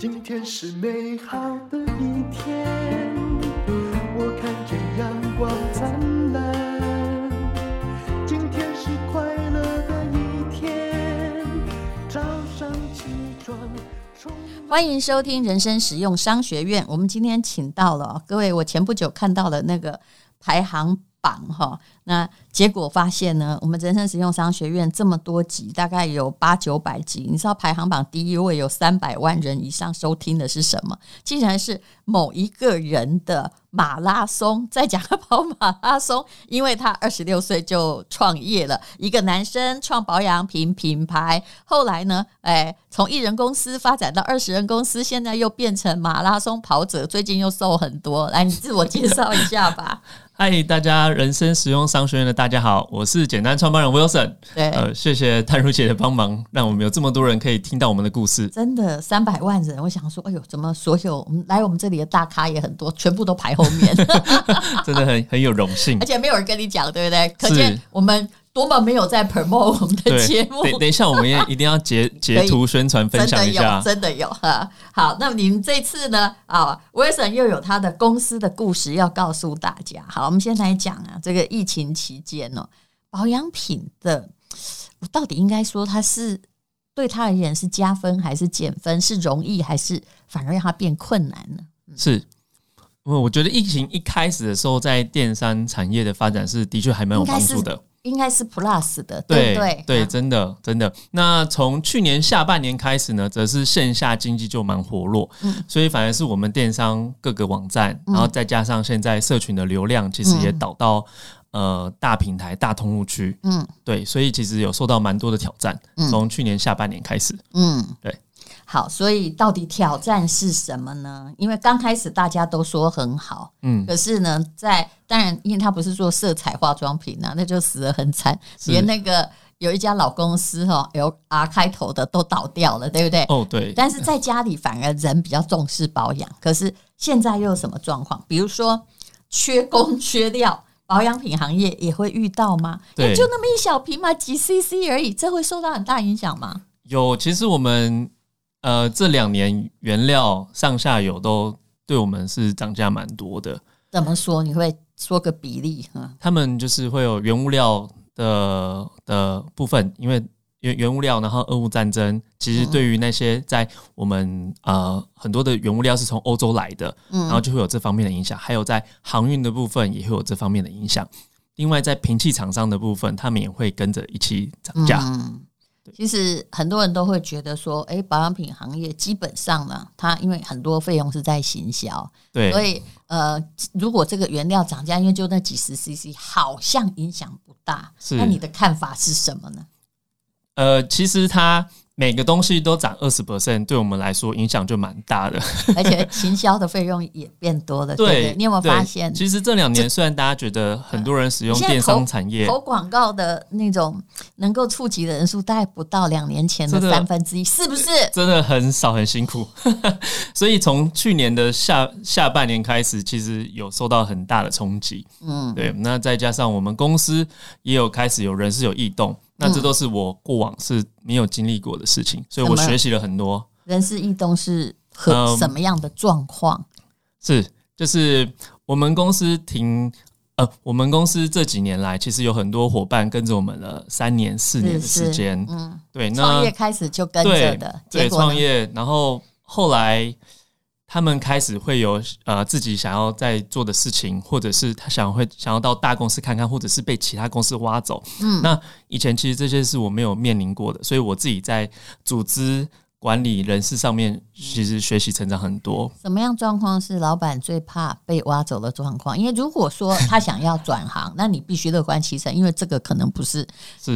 今天是美好的一天，我看见阳光灿烂。今天是快乐的一天，早上起床。欢迎收听人生实用商学院。我们今天请到了各位，我前不久看到了那个排行榜哈。那结果发现呢，我们人生实用商学院这么多集，大概有八九百集。你知道排行榜第一位有三百万人以上收听的是什么？竟然是某一个人的马拉松，在讲 跑马拉松，因为他二十六岁就创业了，一个男生创保养品品牌，后来呢，哎，从一人公司发展到二十人公司，现在又变成马拉松跑者，最近又瘦很多。来，你自我介绍一下吧。嗨，大家人生实用商学院的大家好，我是简单创办人 Wilson。对，呃，谢谢淡如姐的帮忙，让我们有这么多人可以听到我们的故事。真的三百万人，我想说，哎呦，怎么所有来我们这里的大咖也很多，全部都排后面，真的很很有荣幸，而且没有人跟你讲，对不对？可见我们。多么没有在 promote 我们的节目？等等一下，我们也一定要截 截图宣传分享一下。真的有，真的有哈。好，那么你们这次呢？啊，Wilson 又有他的公司的故事要告诉大家。好，我们先来讲啊，这个疫情期间哦，保养品的，我到底应该说它是对他而言是加分还是减分？是容易还是反而让它变困难呢？是，我我觉得疫情一开始的时候，在电商产业的发展是的确还蛮有帮助的。应该是 Plus 的，对对对，对，真的真的。那从去年下半年开始呢，则是线下经济就蛮活络，嗯，所以反而是我们电商各个网站，然后再加上现在社群的流量，其实也导到呃大平台、大通路区，嗯，对，所以其实有受到蛮多的挑战。从去年下半年开始，嗯，对。好，所以到底挑战是什么呢？因为刚开始大家都说很好，嗯，可是呢，在当然，因为他不是做色彩化妆品啊，那就死得很惨，连那个有一家老公司哈，L R 开头的都倒掉了，对不对？哦，对。但是在家里反而人比较重视保养，可是现在又有什么状况？比如说缺工缺料，保养品行业也会遇到吗？对，就那么一小瓶嘛，几 CC 而已，这会受到很大影响吗？有，其实我们。呃，这两年原料上下游都对我们是涨价蛮多的。怎么说？你会说个比例？哈，他们就是会有原物料的的部分，因为原原物料，然后俄乌战争，其实对于那些在我们呃很多的原物料是从欧洲来的，嗯，然后就会有这方面的影响。还有在航运的部分也会有这方面的影响。另外，在平器厂商的部分，他们也会跟着一起涨价。嗯其实很多人都会觉得说，哎，保养品行业基本上呢，它因为很多费用是在行销，对，所以呃，如果这个原料涨价，因为就那几十 CC，好像影响不大。是，那你的看法是什么呢？呃，其实它。每个东西都涨二十 percent，对我们来说影响就蛮大的，而且行销的费用也变多了。对，对，对，你有没有发现？其实这两年虽然大家觉得很多人使用电商产业，投广告的那种能够触及的人数，大概不到两年前的三分之一，是不是？真的很少，很辛苦。所以从去年的下下半年开始，其实有受到很大的冲击。嗯，对。那再加上我们公司也有开始有人是有异动。那这都是我过往是没有经历过的事情，所以我学习了很多。人事异动是和什么样的状况？嗯，是，就是我们公司停，呃，我们公司这几年来其实有很多伙伴跟着我们了三年、四年的时间。嗯，对，那创业开始就跟着的，对，创业，然后后来。他们开始会有呃自己想要在做的事情，或者是他想会想要到大公司看看，或者是被其他公司挖走。嗯，那以前其实这些是我没有面临过的，所以我自己在组织。管理人事上面，其实学习成长很多。什么样状况是老板最怕被挖走的状况？因为如果说他想要转行，那你必须乐观其成，因为这个可能不是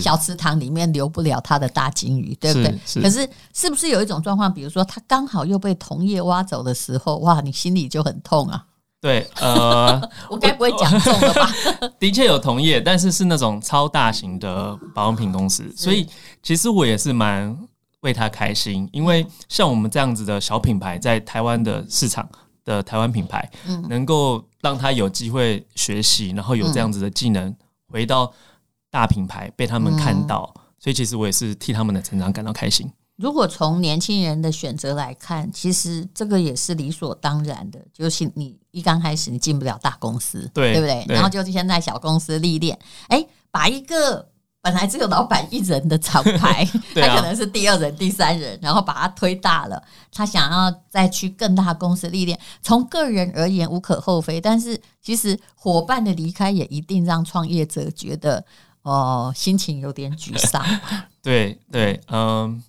小池塘里面留不了他的大金鱼，对不对？可是是不是有一种状况，比如说他刚好又被同业挖走的时候，哇，你心里就很痛啊？对，呃，我该不会讲中了吧？的确有同业，但是是那种超大型的保养品公司，所以其实我也是蛮。为他开心，因为像我们这样子的小品牌，在台湾的市场的台湾品牌，能够让他有机会学习，然后有这样子的技能，回到大品牌被他们看到，所以其实我也是替他们的成长感到开心。如果从年轻人的选择来看，其实这个也是理所当然的。就是你一刚开始你进不了大公司，对，对不对？对，然后就现在小公司历练，哎，把一个本来只有老板一人的厂牌，他可能是第二人、第三人，然后把它推大了。他想要再去更大公司历练，从个人而言无可厚非，但是其实伙伴的离开也一定让创业者觉得哦，心情有点沮丧。对对，嗯。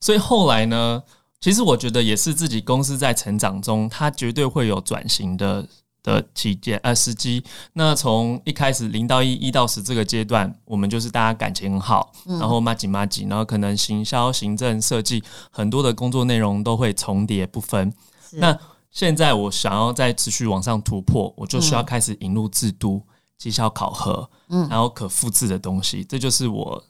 所以后来呢，其实我觉得也是自己公司在成长中，它绝对会有转型的的期间呃时机。那从一开始零到一，一到十这个阶段，我们就是大家感情很好，然后麻吉麻吉，然后可能行销、行政、设计很多的工作内容都会重叠不分。那现在我想要再持续往上突破，我就需要开始引入制度、绩效考核，嗯，然后可复制的东西。这就是我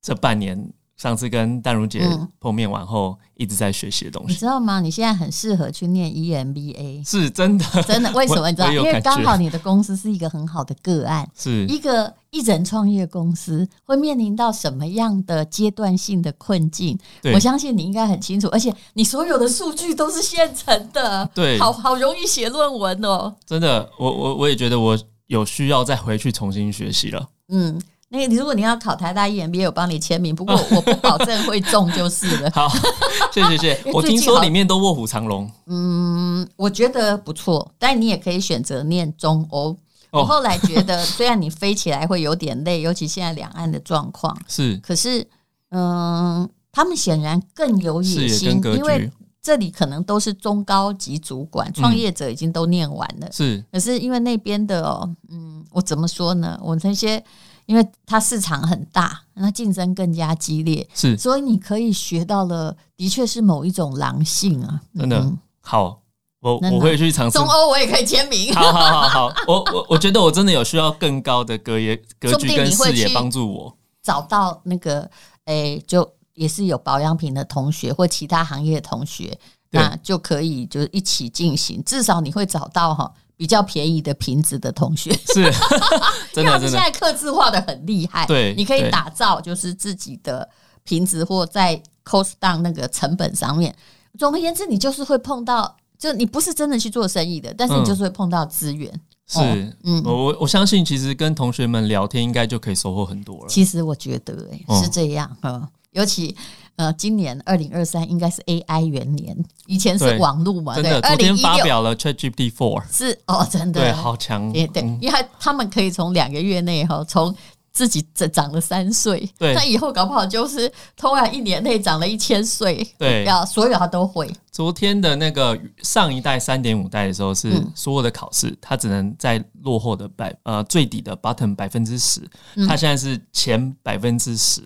这半年。上次跟淡如姐碰面完后，一直在学习的东西，你知道吗？你现在很适合去念 EMBA，是真的，真的。为什么你知道？因为刚好你的公司是一个很好的个案，是一个一人创业公司会面临到什么样的阶段性的困境？我相信你应该很清楚，而且你所有的数据都是现成的，对，好好容易写论文哦。真的，我我我也觉得我有需要再回去重新学习了。嗯。那个，如果你要考台大 EMBA，我帮你签名，不过我不保证会中就是了。好，谢谢谢谢。我听说里面都卧虎藏龙。嗯，我觉得不错，但你也可以选择念中欧。我后来觉得，虽然你飞起来会有点累，尤其现在两岸的状况 是，可是，嗯，他们显然更有野心，因为这里可能都是中高级主管、创业者已经都念完了。是，可是因为那边的哦，嗯，我怎么说呢？我那些。因为它市场很大，那竞争更加激烈，是，所以你可以学到了，的确是某一种狼性啊，真的、嗯、好，我我会去尝试。中欧我也可以签名，好好好好，我我我觉得我真的有需要更高的格业格局跟视野帮助我。找到那个，诶，就也是有保养品的同学或其他行业的同学，那就可以就是一起进行，至少你会找到哈。比较便宜的瓶子的同学 是，真的，现在刻字化的很厉害。对，你可以打造就是自己的瓶子，或在 cost down 那个成本上面。总而言之，你就是会碰到，就你不是真的去做生意的，但是你就是会碰到资源。是，嗯，我我相信，其实跟同学们聊天，应该就可以收获很多了。其实我觉得，哎，是这样，嗯，尤其。呃，今年二零二三应该是 AI 元年，以前是网络嘛，对，真的，昨天发表了 ChatGPT Four，是哦，真的，对，好强，对，对，因为他们可以从两个月内哈，从自己长长了三岁，对，那以后搞不好就是突然一年内长了一千岁，对，要所有他都会。昨天的那个上一代三点五代的时候，是所有的考试，他只能在落后的百呃最底的 bottom 百分之十，他现在是前百分之十。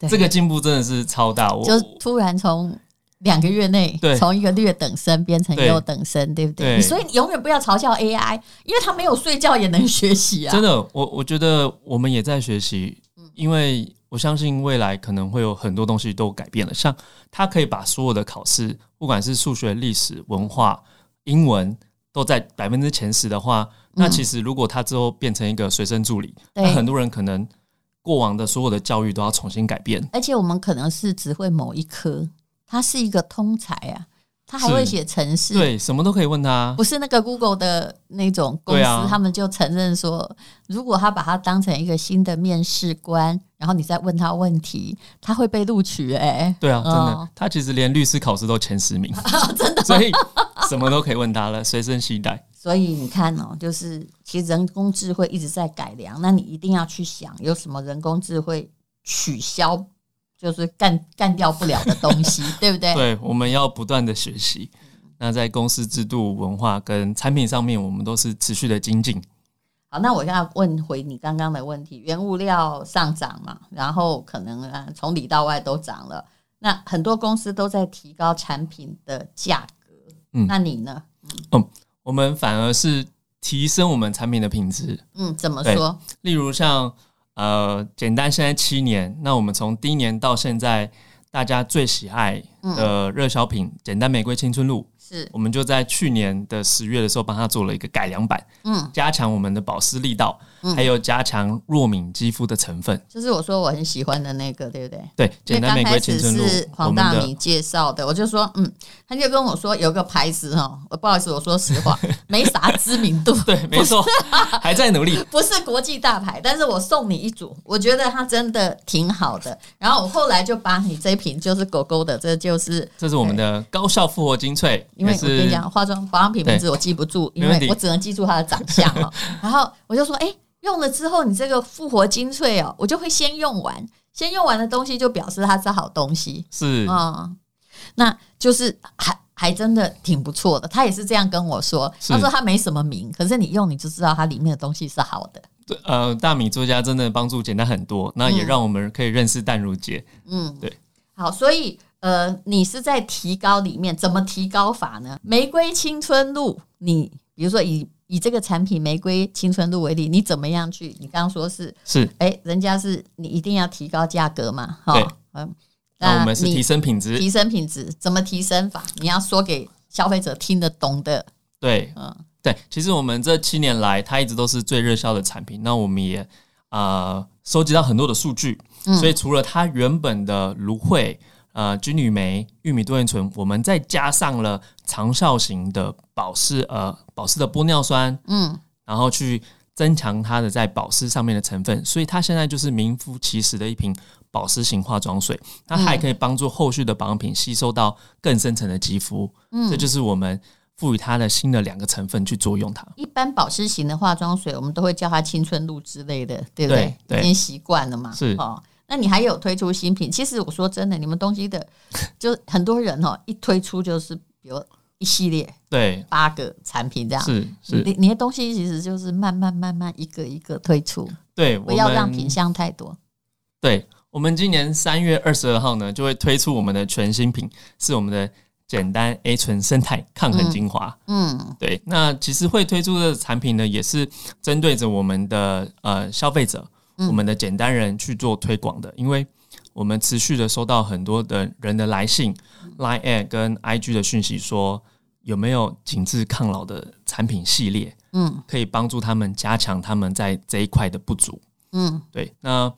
这个进步真的是超大，我就突然从两个月内，从一个劣等生变成优等生，对，对不对？对，所以你永远不要嘲笑 AI，因为它没有睡觉也能学习啊！真的，我我觉得我们也在学习，因为我相信未来可能会有很多东西都改变了。像它可以把所有的考试，不管是数学、历史、文化、英文，都在百分之前十的话，那其实如果他之后变成一个随身助理，那很多人可能。过往的所有的教育都要重新改变，而且我们可能是只会某一科，他是一个通才啊，他还会写程式，对，什么都可以问他，不是那个 Google 的那种公司，啊、他们就承认说，如果他把他当成一个新的面试官，然后你再问他问题，他会被录取，欸，哎，对啊，真的，哦、他其实连律师考试都前十名，真的，所以什么都可以问他了，随身携带。所以你看哦，就是其实人工智慧一直在改良，那你一定要去想有什么人工智慧取消，就是干干掉不了的东西，对不对？对，我们要不断的学习。那在公司制度、文化跟产品上面，我们都是持续的精进。好，那我要问回你刚刚的问题：原物料上涨嘛，然后可能啊从里到外都涨了，那很多公司都在提高产品的价格。嗯，那你呢？嗯。嗯我们反而是提升我们产品的品质。嗯，怎么说？例如像呃，简单现在七年，那我们从第一年到现在，大家最喜爱的热销品——简单玫瑰青春露，是，我们就在去年的十月的时候帮他做了一个改良版，嗯，加强我们的保湿力道，还有加强弱敏肌肤的成分。就是我说我很喜欢的那个，对不对？对，简单玫瑰青春露是黄大米介绍的，我就说，嗯，他就跟我说有个牌子哈，我不好意思，我说实话，没啥知名度，对，没错，还在努力，不是国际大牌，但是我送你一组，我觉得它真的挺好的。然后我后来就把你这瓶就是狗狗的，这就是这是我们的高效复活精粹，因为我跟你讲。化妆保养品名字我记不住，因为我只能记住它的长相哦。然后我就说，哎，用了之后你这个复活精粹哦，我就会先用完，先用完的东西就表示它是好东西，是啊，那就是还还真的挺不错的。他也是这样跟我说，他说他没什么名，可是你用你就知道它里面的东西是好的。对，呃，大米作家真的帮助简单很多，那也让我们可以认识淡如姐。嗯，对，好，所以。呃，你是在提高里面怎么提高法呢？玫瑰青春露，你比如说以以这个产品玫瑰青春露为例，你怎么样去？你刚刚说是是，哎、欸，人家是你一定要提高价格嘛？哈，嗯，那我们是提升品质，提升品质怎么提升法？你要说给消费者听得懂的。对，嗯，对，其实我们这七年来，它一直都是最热销的产品。那我们也啊、呃，收集到很多的数据，嗯、所以除了它原本的芦荟。呃，金缕梅、玉米多元醇，我们再加上了长效型的保湿，呃，保湿的玻尿酸，嗯，然后去增强它的在保湿上面的成分，所以它现在就是名副其实的一瓶保湿型化妆水。那它还可以帮助后续的保养品吸收到更深层的肌肤，嗯，这就是我们赋予它的新的两个成分去作用它。一般保湿型的化妆水，我们都会叫它青春露之类的，对不对？对，已经习惯了嘛，是哦。那你还有推出新品？其实我说真的，你们东西的就很多人哦，一推出就是比如一系列，对，八个产品这样。是是，你你的东西其实就是慢慢慢慢一个一个推出，对，不要让品相太多。对，我们今年三月二十二号呢，就会推出我们的全新品，是我们的简单 A 醇生态抗衡精华。嗯，对，那其实会推出的产品呢，也是针对着我们的呃消费者。我们的简单人去做推广的，因为我们持续的收到很多的人的来信、Line 跟 IG 的讯息，说有没有紧致抗老的产品系列，嗯，可以帮助他们加强他们在这一块的不足，嗯，对。那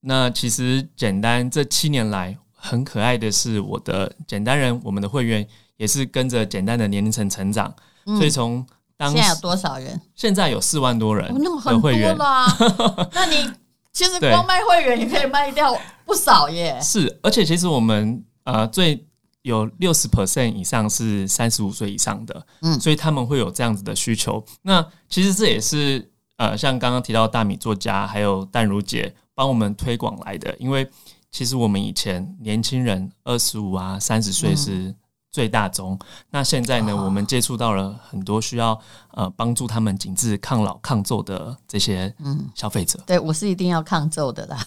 那其实简单这七年来很可爱的是，我的简单人，我们的会员也是跟着简单的年龄层成长，所以从现在有多少人？现在有四万多人，那么很多了啊！那你其实光卖会员也可以卖掉不少耶。是，而且其实我们呃最有六十 percent 以上是三十五岁以上的，嗯，所以他们会有这样子的需求。那其实这也是呃像刚刚提到大米作家还有淡如姐帮我们推广来的，因为其实我们以前年轻人二十五啊三十岁是。嗯最大宗。那现在呢，我们接触到了很多需要呃帮助他们紧致抗老抗皱的这些嗯消费者。对，我是一定要抗皱的啦。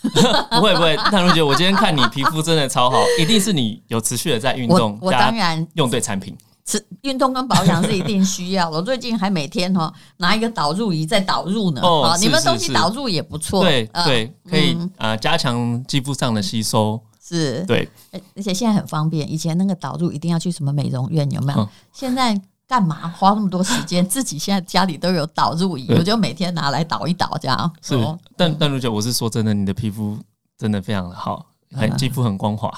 不 会不会，淡如姐，我今天看你皮肤真的超好，一定是你有持续的在运动。我，我当然用对产品，是运动跟保养是一定需要。我最近还每天哈拿一个导入仪在导入呢。哦，你们东西导入也不错。对对，可以呃加强肌肤上的吸收。是对，而且现在很方便。以前那个导入一定要去什么美容院，有没有？嗯、现在干嘛花那么多时间？自己现在家里都有导入仪，我就每天拿来导一导，这样。是，嗯、但但如姐，我是说真的，你的皮肤真的非常的好，很肌肤很光滑。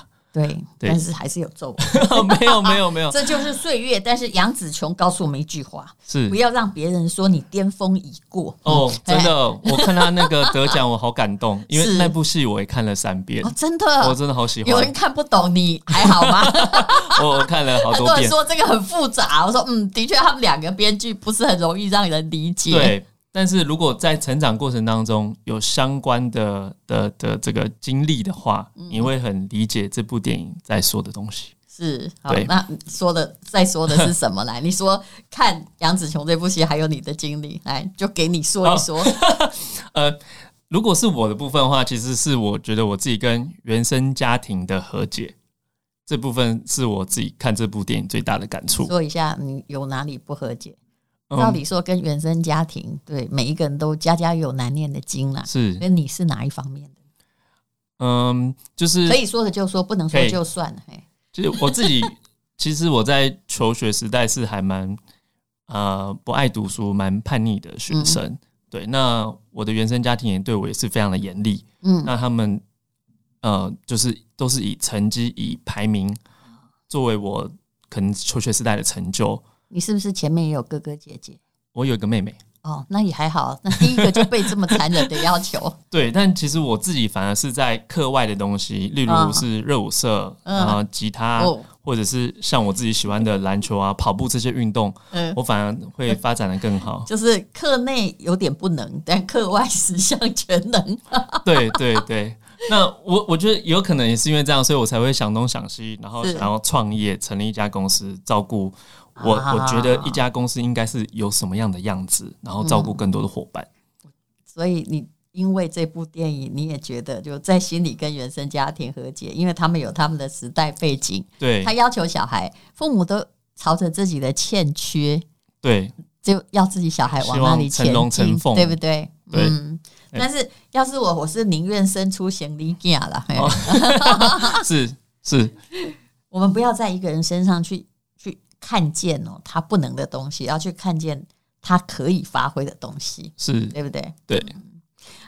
对，但是还是有皱纹。没有 没有没有，这就是岁月。但是杨紫琼告诉我们一句话：是不要让别人说你巅峰已过。哦，真的，我看他那个得奖，我好感动，因为那部戏我也看了三遍。真的，我真的好喜欢。有人看不懂，你还好吗？我看了好多遍。很多人说这个很复杂，我说嗯，的确，他们两个编剧不是很容易让人理解。对。但是如果在成长过程当中有相关的的的这个经历的话，你会很理解这部电影在说的东西。是，好，那说的再说的是什么？来，你说看杨紫琼这部戏，还有你的经历，来就给你说一说。呃，如果是我的部分的话，其实是我觉得我自己跟原生家庭的和解这部分是我自己看这部电影最大的感触。说一下，你有哪里不和解？照理说，跟原生家庭，对每一个人都家家有难念的经啦。是，那你是哪一方面的？嗯，就是可以说的就说，不能说就算了。嘿，就是我自己 其实我在求学时代是还蛮呃不爱读书、蛮叛逆的学生。嗯、对，那我的原生家庭也对我也是非常的严厉。嗯，那他们呃就是都是以成绩、以排名作为我可能求学时代的成就。你是不是前面也有哥哥姐姐？我有一个妹妹。哦，那也还好。那第一个就被这么残忍的要求。对，但其实我自己反而是在课外的东西，例如是热舞社，然后、嗯、吉他，哦、或者是像我自己喜欢的篮球啊、跑步这些运动，嗯，我反而会发展的更好。就是课内有点不能，但课外十项全能。对对对，那我我觉得有可能也是因为这样，所以我才会想东想西，然后想要创业，成立一家公司，照顾。我我觉得一家公司应该是有什么样的样子，然后照顾更多的伙伴。嗯，所以你因为这部电影，你也觉得就在心里跟原生家庭和解，因为他们有他们的时代背景。对，他要求小孩，父母都朝着自己的欠缺，对，就要自己小孩往那里前进，对不对？对。嗯，但是要是我，我是宁愿生出行李架了。是是，我们不要在一个人身上去。看见哦，他不能的东西，要去看见他可以发挥的东西，是对不对？对、嗯。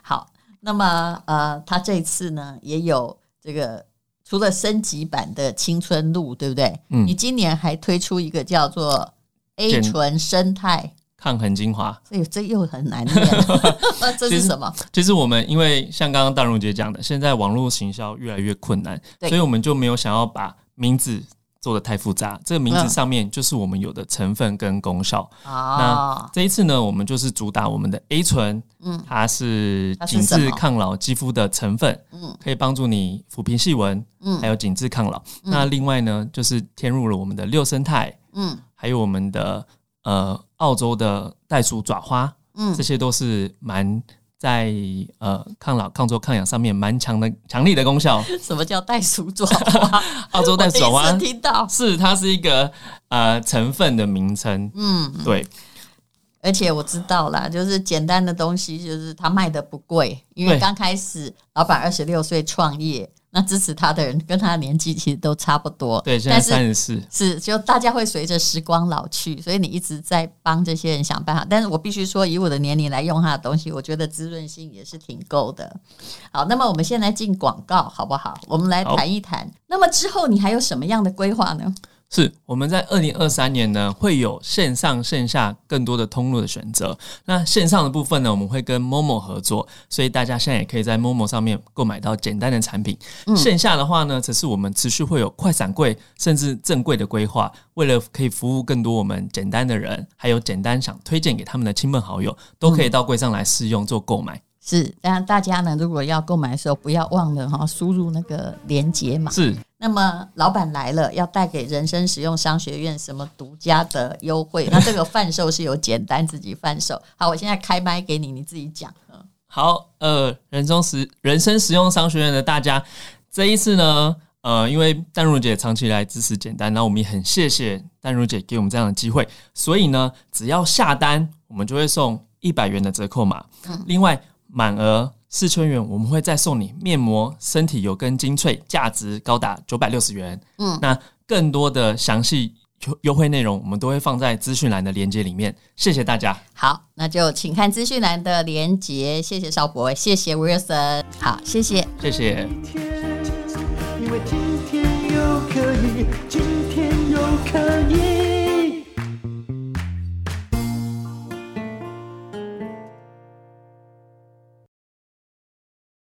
好，那么呃，他这次呢也有这个除了升级版的青春路，对不对？嗯。你今年还推出一个叫做 A 醇生态抗衡精华，这这又很难念，这是什么？其实我们因为像刚刚大荣姐讲的，现在网络行销越来越困难，所以我们就没有想要把名字。做的太复杂，这个名字上面就是我们有的成分跟功效。嗯、那这一次呢，我们就是主打我们的 A 醇，嗯，它是紧致抗老肌肤的成分，嗯，可以帮助你抚平细纹，嗯，还有紧致抗老。嗯、那另外呢，就是添入了我们的六生肽，嗯，还有我们的呃澳洲的袋鼠爪花，嗯，这些都是蛮。在呃抗老、抗皱、抗氧上面蛮强的、强力的功效。什么叫袋鼠爪花？澳洲袋鼠爪花，听到是它是一个呃成分的名称。嗯，对。而且我知道啦，就是简单的东西，就是它卖的不贵，因为刚开始老板二十六岁创业。那支持他的人跟他的年纪其实都差不多，对，现在三十四，是就大家会随着时光老去，所以你一直在帮这些人想办法。但是我必须说，以我的年龄来用他的东西，我觉得滋润性也是挺够的。好，那么我们现在进广告好不好？我们来谈一谈。那么之后你还有什么样的规划呢？是我们在二零二三年呢，会有线上线下更多的通路的选择。那线上的部分呢，我们会跟 Momo 合作，所以大家现在也可以在 Momo 上面购买到简单的产品。嗯、线下的话呢，则是我们持续会有快闪柜甚至正柜的规划，为了可以服务更多我们简单的人，还有简单想推荐给他们的亲朋好友，都可以到柜上来试用做购买。嗯是，但大家呢，如果要购买的时候，不要忘了哈，输入那个连接码。是。那么老板来了，要带给人生实用商学院什么独家的优惠？那这个贩售是有简单自己贩售。好，我现在开麦给你，你自己讲。好，呃，人生实人生实用商学院的大家，这一次呢，呃，因为淡如姐长期来支持简单，那我们也很谢谢淡如姐给我们这样的机会，所以呢，只要下单，我们就会送一百元的折扣码。嗯、另外。满额四千元，我们会再送你面膜、身体油跟精粹，价值高达九百六十元。嗯，那更多的详细优优惠内容，我们都会放在资讯栏的链接里面。谢谢大家。好，那就请看资讯栏的链接。谢谢邵博，谢谢 Wilson。好，谢谢，谢谢。因为今天又可以，今天又可以。